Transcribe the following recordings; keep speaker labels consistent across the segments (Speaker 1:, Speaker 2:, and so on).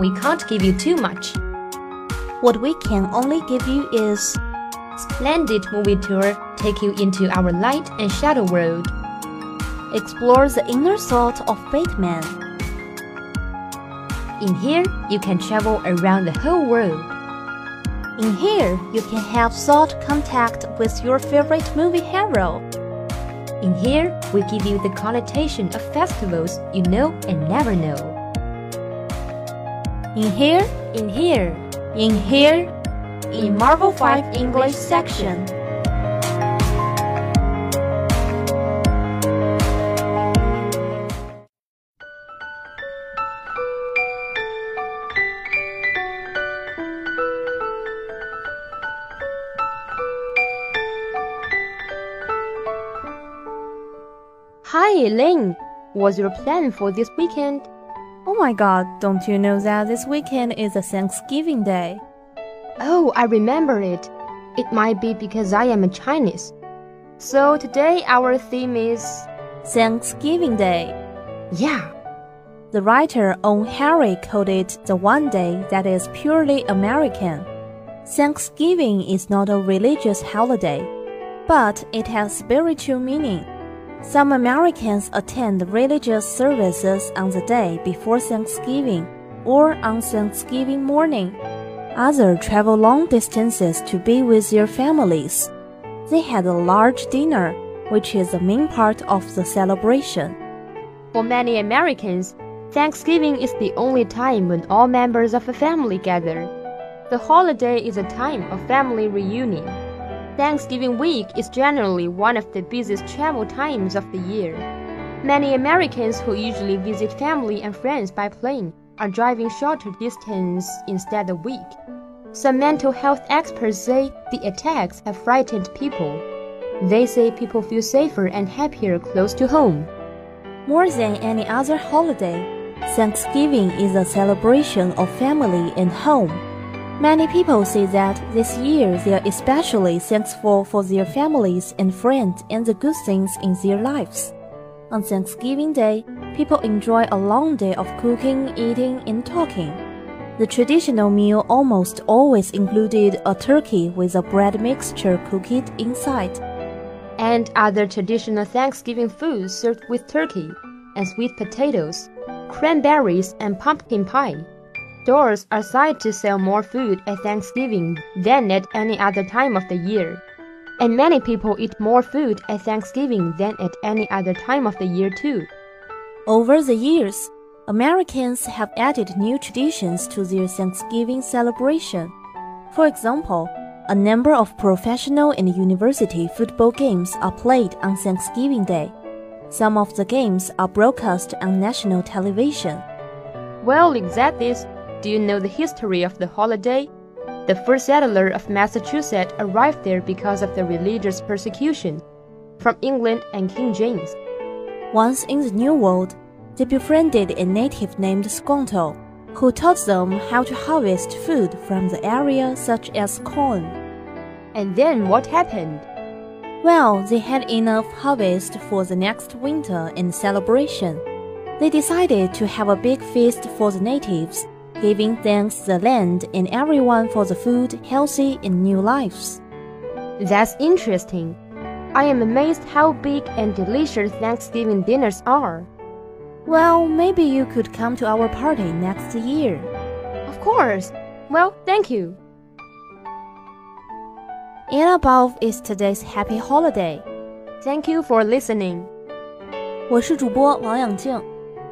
Speaker 1: we can't give you too much.
Speaker 2: What we can only give you is
Speaker 1: Splendid movie tour take you into our light and shadow world.
Speaker 2: explore the inner thought of Batman.
Speaker 1: In here, you can travel around the whole world.
Speaker 2: In here, you can have thought contact with your favorite movie hero.
Speaker 1: In here, we give you the connotation of festivals you know and never know.
Speaker 2: In here,
Speaker 1: In here,
Speaker 2: in here, in Marvel 5 English section.
Speaker 1: Hi, Elaine. What's your plan for this weekend?
Speaker 2: Oh my god, don't you know that this weekend is a Thanksgiving Day?
Speaker 1: Oh, I remember it. It might be because I am a Chinese. So today our theme is
Speaker 2: Thanksgiving Day.
Speaker 1: yeah.
Speaker 2: The writer O. Henry called it the one day that is purely American. Thanksgiving is not a religious holiday, but it has spiritual meaning. Some Americans attend religious services on the day before Thanksgiving or on Thanksgiving morning. Others travel long distances to be with their families. They had a large dinner, which is the main part of the celebration.
Speaker 1: For many Americans, Thanksgiving is the only time when all members of a family gather. The holiday is a time of family reunion. Thanksgiving week is generally one of the busiest travel times of the year. Many Americans who usually visit family and friends by plane are driving shorter distance instead of week. Some mental health experts say the attacks have frightened people. They say people feel safer and happier close to home.
Speaker 2: More than any other holiday, Thanksgiving is a celebration of family and home. Many people say that this year they are especially thankful for their families and friends and the good things in their lives. On Thanksgiving Day, people enjoy a long day of cooking, eating, and talking. The traditional meal almost always included a turkey with a bread mixture cooked inside.
Speaker 1: and other traditional Thanksgiving foods served with turkey and sweet potatoes, cranberries, and pumpkin pie. Stores are said to sell more food at Thanksgiving than at any other time of the year. And many people eat more food at Thanksgiving than at any other time of the year, too.
Speaker 2: Over the years, Americans have added new traditions to their Thanksgiving celebration. For example, a number of professional and university football games are played on Thanksgiving Day. Some of the games are broadcast on national television.
Speaker 1: Well, exactly. Do you know the history of the holiday? The first settler of Massachusetts arrived there because of the religious persecution from England and King James.
Speaker 2: Once in the New World, they befriended a native named Squanto, who taught them how to harvest food from the area such as corn.
Speaker 1: And then what happened?
Speaker 2: Well, they had enough harvest for the next winter and celebration. They decided to have a big feast for the natives, giving thanks the land and everyone for the food, healthy and new lives.
Speaker 1: That's interesting. I am amazed how big and delicious Thanksgiving dinners are.
Speaker 2: Well, maybe you could come to our party next year.
Speaker 1: Of course. Well, thank you.
Speaker 2: And above is today's happy holiday.
Speaker 1: Thank you for listening.
Speaker 2: 我是主播王养静，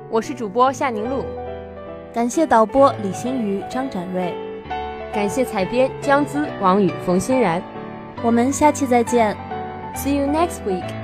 Speaker 1: 我是主播夏宁露，
Speaker 2: 感谢导播李新宇、张展瑞，
Speaker 1: 感谢采编姜姿、王宇、冯欣然。
Speaker 2: 我们下期再见。
Speaker 1: See you next week.